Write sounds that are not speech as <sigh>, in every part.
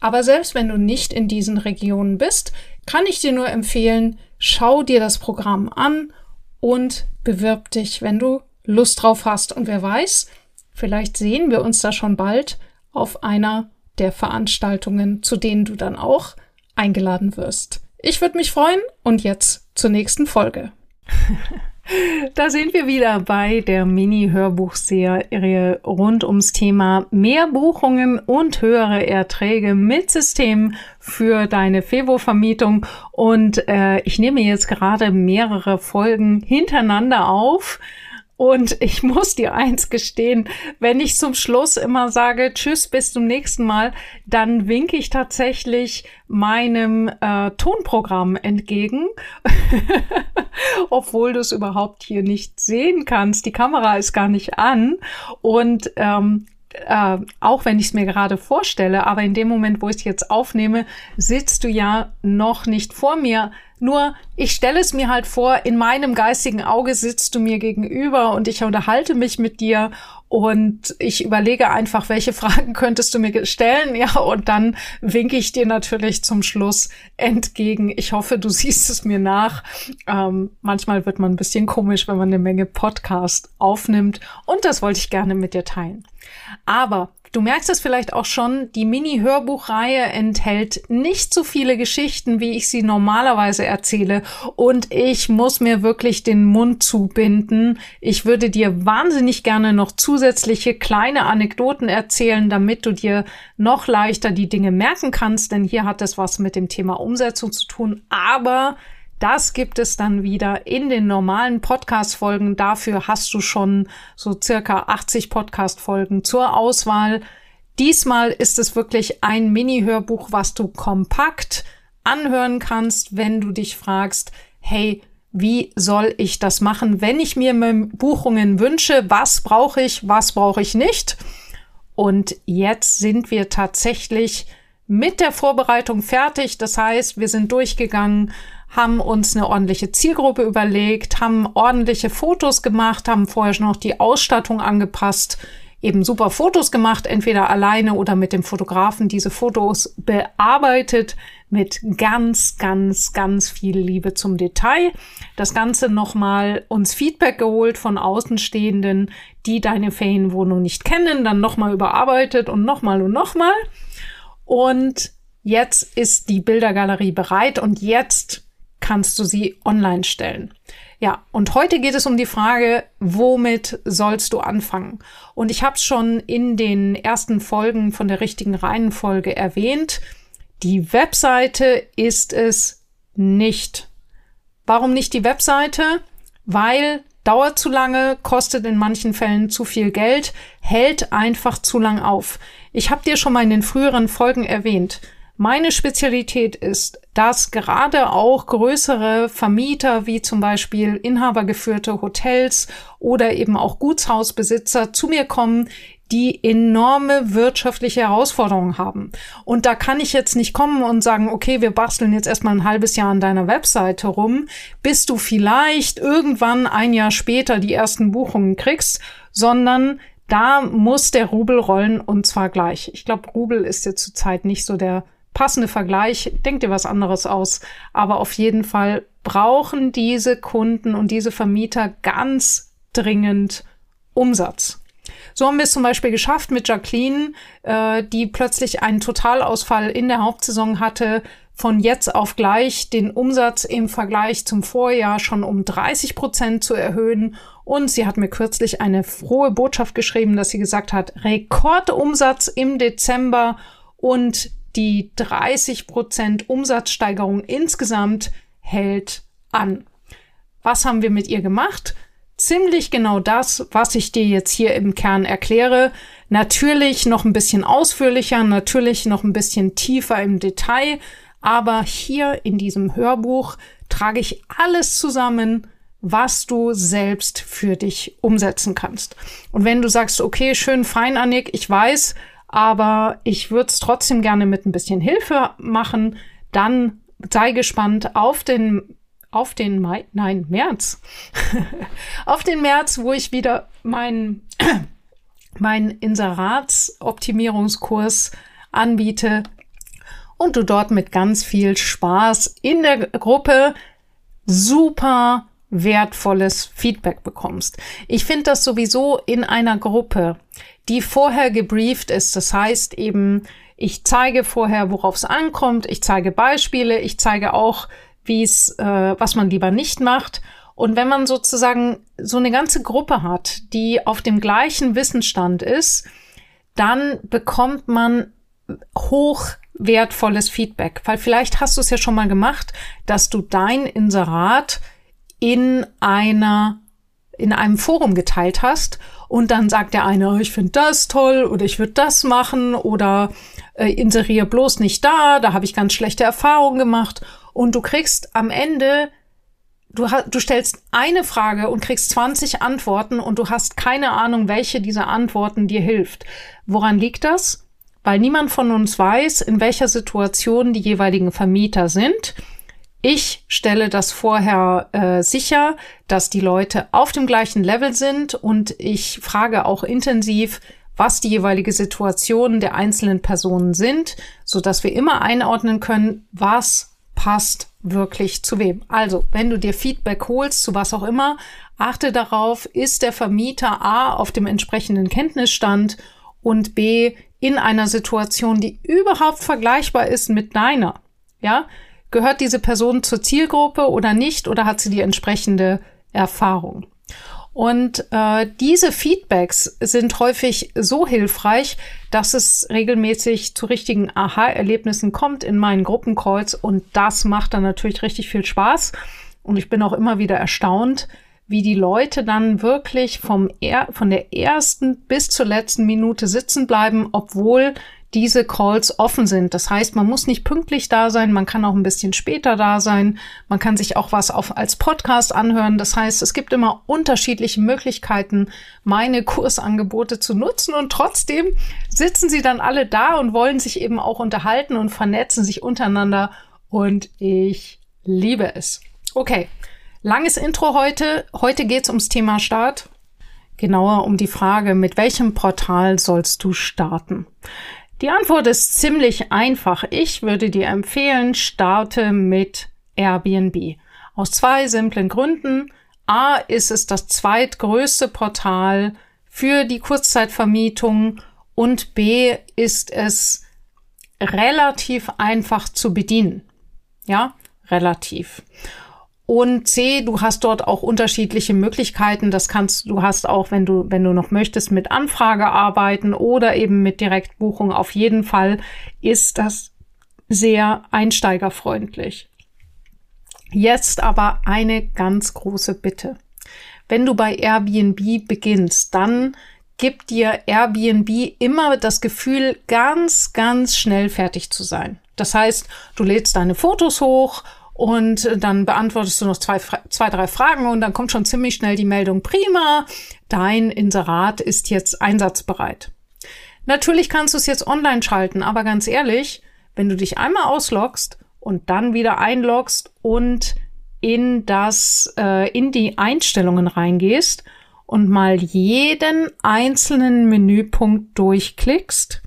Aber selbst wenn du nicht in diesen Regionen bist, kann ich dir nur empfehlen, schau dir das Programm an und bewirb dich, wenn du Lust drauf hast. Und wer weiß, vielleicht sehen wir uns da schon bald auf einer der Veranstaltungen, zu denen du dann auch eingeladen wirst. Ich würde mich freuen und jetzt zur nächsten Folge. <laughs> Da sind wir wieder bei der Mini-Hörbuchserie rund ums Thema mehr Buchungen und höhere Erträge mit System für deine Fevo-Vermietung. Und äh, ich nehme jetzt gerade mehrere Folgen hintereinander auf. Und ich muss dir eins gestehen, wenn ich zum Schluss immer sage, tschüss, bis zum nächsten Mal, dann winke ich tatsächlich meinem äh, Tonprogramm entgegen, <laughs> obwohl du es überhaupt hier nicht sehen kannst. Die Kamera ist gar nicht an. Und ähm, äh, auch wenn ich es mir gerade vorstelle, aber in dem Moment, wo ich es jetzt aufnehme, sitzt du ja noch nicht vor mir. Nur ich stelle es mir halt vor, in meinem geistigen Auge sitzt du mir gegenüber und ich unterhalte mich mit dir und ich überlege einfach, welche Fragen <laughs> könntest du mir stellen, ja, und dann winke ich dir natürlich zum Schluss entgegen. Ich hoffe, du <laughs> siehst es mir nach. Ähm, manchmal wird man ein bisschen komisch, wenn man eine Menge Podcast aufnimmt und das wollte ich gerne mit dir teilen. Aber Du merkst es vielleicht auch schon, die Mini-Hörbuchreihe enthält nicht so viele Geschichten, wie ich sie normalerweise erzähle. Und ich muss mir wirklich den Mund zubinden. Ich würde dir wahnsinnig gerne noch zusätzliche kleine Anekdoten erzählen, damit du dir noch leichter die Dinge merken kannst. Denn hier hat es was mit dem Thema Umsetzung zu tun. Aber das gibt es dann wieder in den normalen Podcast-Folgen. Dafür hast du schon so circa 80 Podcast-Folgen zur Auswahl. Diesmal ist es wirklich ein Mini-Hörbuch, was du kompakt anhören kannst, wenn du dich fragst, hey, wie soll ich das machen, wenn ich mir Buchungen wünsche? Was brauche ich, was brauche ich nicht? Und jetzt sind wir tatsächlich mit der Vorbereitung fertig. Das heißt, wir sind durchgegangen, haben uns eine ordentliche Zielgruppe überlegt, haben ordentliche Fotos gemacht, haben vorher schon noch die Ausstattung angepasst, eben super Fotos gemacht, entweder alleine oder mit dem Fotografen diese Fotos bearbeitet mit ganz, ganz, ganz viel Liebe zum Detail. Das Ganze nochmal uns Feedback geholt von Außenstehenden, die deine Ferienwohnung nicht kennen, dann nochmal überarbeitet und nochmal und nochmal. Und jetzt ist die Bildergalerie bereit und jetzt kannst du sie online stellen. Ja, und heute geht es um die Frage, womit sollst du anfangen? Und ich habe es schon in den ersten Folgen von der richtigen Reihenfolge erwähnt. Die Webseite ist es nicht. Warum nicht die Webseite? Weil dauert zu lange, kostet in manchen Fällen zu viel Geld, hält einfach zu lang auf. Ich habe dir schon mal in den früheren Folgen erwähnt, meine Spezialität ist, dass gerade auch größere Vermieter wie zum Beispiel inhabergeführte Hotels oder eben auch Gutshausbesitzer zu mir kommen, die enorme wirtschaftliche Herausforderungen haben. Und da kann ich jetzt nicht kommen und sagen, okay, wir basteln jetzt erstmal ein halbes Jahr an deiner Webseite rum, bis du vielleicht irgendwann ein Jahr später die ersten Buchungen kriegst, sondern da muss der Rubel rollen und zwar gleich. Ich glaube, Rubel ist jetzt zurzeit nicht so der passende Vergleich, denk dir was anderes aus. Aber auf jeden Fall brauchen diese Kunden und diese Vermieter ganz dringend Umsatz. So haben wir es zum Beispiel geschafft mit Jacqueline, äh, die plötzlich einen Totalausfall in der Hauptsaison hatte, von jetzt auf gleich den Umsatz im Vergleich zum Vorjahr schon um 30 Prozent zu erhöhen. Und sie hat mir kürzlich eine frohe Botschaft geschrieben, dass sie gesagt hat, Rekordumsatz im Dezember und die 30 Prozent Umsatzsteigerung insgesamt hält an. Was haben wir mit ihr gemacht? Ziemlich genau das, was ich dir jetzt hier im Kern erkläre. Natürlich noch ein bisschen ausführlicher, natürlich noch ein bisschen tiefer im Detail, aber hier in diesem Hörbuch trage ich alles zusammen, was du selbst für dich umsetzen kannst. Und wenn du sagst, okay, schön fein, Annik, ich weiß, aber ich würde es trotzdem gerne mit ein bisschen Hilfe machen. Dann sei gespannt auf den auf den Mai, nein, März. <laughs> auf den März, wo ich wieder meinen <clears throat> mein Inseratsoptimierungskurs anbiete und du dort mit ganz viel Spaß in der Gruppe super wertvolles Feedback bekommst. Ich finde das sowieso in einer Gruppe die vorher gebrieft ist. Das heißt eben, ich zeige vorher, worauf es ankommt, ich zeige Beispiele, ich zeige auch, wie es, äh, was man lieber nicht macht. Und wenn man sozusagen so eine ganze Gruppe hat, die auf dem gleichen Wissensstand ist, dann bekommt man hoch wertvolles Feedback. Weil vielleicht hast du es ja schon mal gemacht, dass du dein Inserat in einer in einem Forum geteilt hast und dann sagt der eine, oh, ich finde das toll oder ich würde das machen oder äh, inseriere bloß nicht da, da habe ich ganz schlechte Erfahrungen gemacht und du kriegst am Ende du, du stellst eine Frage und kriegst 20 Antworten und du hast keine Ahnung, welche dieser Antworten dir hilft. Woran liegt das? Weil niemand von uns weiß, in welcher Situation die jeweiligen Vermieter sind ich stelle das vorher äh, sicher, dass die Leute auf dem gleichen Level sind und ich frage auch intensiv, was die jeweilige Situation der einzelnen Personen sind, so dass wir immer einordnen können, was passt wirklich zu wem. Also, wenn du dir Feedback holst, zu was auch immer, achte darauf, ist der Vermieter A auf dem entsprechenden Kenntnisstand und B in einer Situation, die überhaupt vergleichbar ist mit deiner. Ja, Gehört diese Person zur Zielgruppe oder nicht oder hat sie die entsprechende Erfahrung? Und äh, diese Feedbacks sind häufig so hilfreich, dass es regelmäßig zu richtigen Aha-Erlebnissen kommt in meinen Gruppencalls und das macht dann natürlich richtig viel Spaß. Und ich bin auch immer wieder erstaunt, wie die Leute dann wirklich vom er von der ersten bis zur letzten Minute sitzen bleiben, obwohl diese Calls offen sind. Das heißt, man muss nicht pünktlich da sein, man kann auch ein bisschen später da sein, man kann sich auch was auf, als Podcast anhören. Das heißt, es gibt immer unterschiedliche Möglichkeiten, meine Kursangebote zu nutzen und trotzdem sitzen sie dann alle da und wollen sich eben auch unterhalten und vernetzen sich untereinander und ich liebe es. Okay, langes Intro heute. Heute geht's ums Thema Start. Genauer um die Frage, mit welchem Portal sollst du starten? Die Antwort ist ziemlich einfach. Ich würde dir empfehlen, starte mit Airbnb. Aus zwei simplen Gründen. A ist es das zweitgrößte Portal für die Kurzzeitvermietung und B ist es relativ einfach zu bedienen. Ja, relativ. Und C, du hast dort auch unterschiedliche Möglichkeiten. Das kannst du hast auch, wenn du wenn du noch möchtest, mit Anfrage arbeiten oder eben mit Direktbuchung. Auf jeden Fall ist das sehr einsteigerfreundlich. Jetzt aber eine ganz große Bitte. Wenn du bei Airbnb beginnst, dann gibt dir Airbnb immer das Gefühl, ganz, ganz schnell fertig zu sein. Das heißt, du lädst deine Fotos hoch und dann beantwortest du noch zwei, zwei, drei Fragen und dann kommt schon ziemlich schnell die Meldung, prima, dein Inserat ist jetzt einsatzbereit. Natürlich kannst du es jetzt online schalten, aber ganz ehrlich, wenn du dich einmal ausloggst und dann wieder einloggst und in das, äh, in die Einstellungen reingehst und mal jeden einzelnen Menüpunkt durchklickst,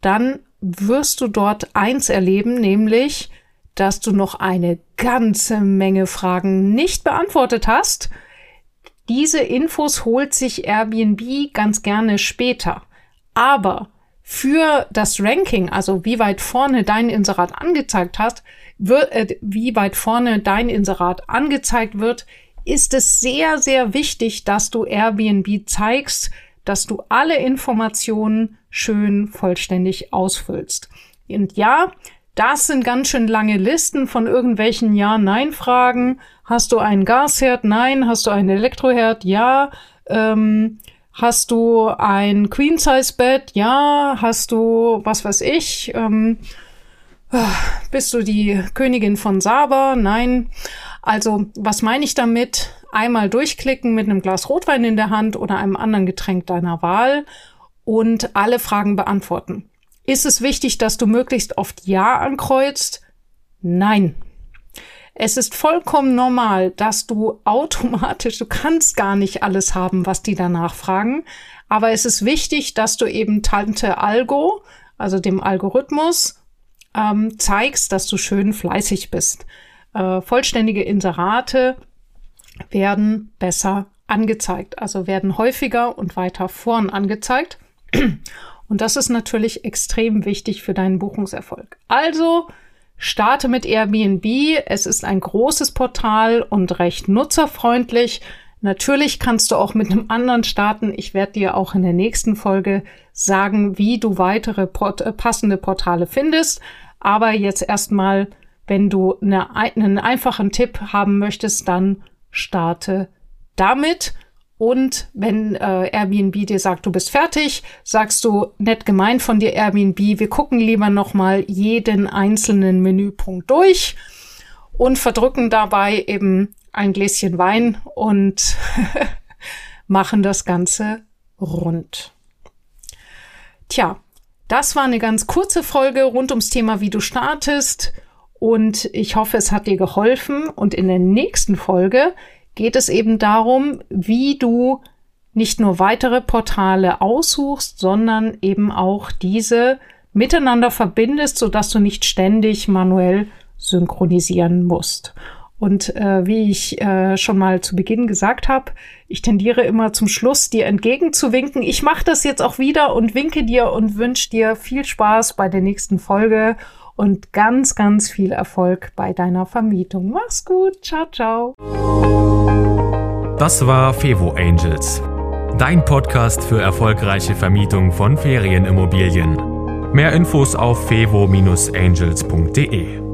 dann wirst du dort eins erleben, nämlich dass du noch eine ganze Menge Fragen nicht beantwortet hast. Diese Infos holt sich Airbnb ganz gerne später. Aber für das Ranking, also wie weit vorne dein Inserat angezeigt hast, äh, wie weit vorne dein Inserat angezeigt wird, ist es sehr, sehr wichtig, dass du Airbnb zeigst, dass du alle Informationen schön vollständig ausfüllst. Und ja, das sind ganz schön lange Listen von irgendwelchen Ja-Nein-Fragen. Hast du einen Gasherd? Nein. Hast du einen Elektroherd? Ja. Ähm, hast du ein Queen-Size-Bett? Ja. Hast du, was weiß ich, ähm, bist du die Königin von Saba? Nein. Also, was meine ich damit? Einmal durchklicken mit einem Glas Rotwein in der Hand oder einem anderen Getränk deiner Wahl und alle Fragen beantworten. Ist es wichtig, dass du möglichst oft Ja ankreuzt? Nein. Es ist vollkommen normal, dass du automatisch, du kannst gar nicht alles haben, was die danach fragen. Aber es ist wichtig, dass du eben Tante Algo, also dem Algorithmus, ähm, zeigst, dass du schön fleißig bist. Äh, vollständige Inserate werden besser angezeigt, also werden häufiger und weiter vorn angezeigt. Und das ist natürlich extrem wichtig für deinen Buchungserfolg. Also starte mit Airbnb. Es ist ein großes Portal und recht nutzerfreundlich. Natürlich kannst du auch mit einem anderen starten. Ich werde dir auch in der nächsten Folge sagen, wie du weitere Port äh, passende Portale findest. Aber jetzt erstmal, wenn du eine, einen einfachen Tipp haben möchtest, dann starte damit. Und wenn äh, Airbnb dir sagt, du bist fertig, sagst du nett gemeint von dir Airbnb, wir gucken lieber noch mal jeden einzelnen Menüpunkt durch und verdrücken dabei eben ein Gläschen Wein und <laughs> machen das Ganze rund. Tja, das war eine ganz kurze Folge rund ums Thema, wie du startest. Und ich hoffe, es hat dir geholfen. Und in der nächsten Folge geht es eben darum, wie du nicht nur weitere Portale aussuchst, sondern eben auch diese miteinander verbindest, sodass du nicht ständig manuell synchronisieren musst. Und äh, wie ich äh, schon mal zu Beginn gesagt habe, ich tendiere immer zum Schluss, dir entgegenzuwinken. Ich mache das jetzt auch wieder und winke dir und wünsche dir viel Spaß bei der nächsten Folge und ganz, ganz viel Erfolg bei deiner Vermietung. Mach's gut. Ciao, ciao. Das war Fevo Angels, dein Podcast für erfolgreiche Vermietung von Ferienimmobilien. Mehr Infos auf fevo-angels.de.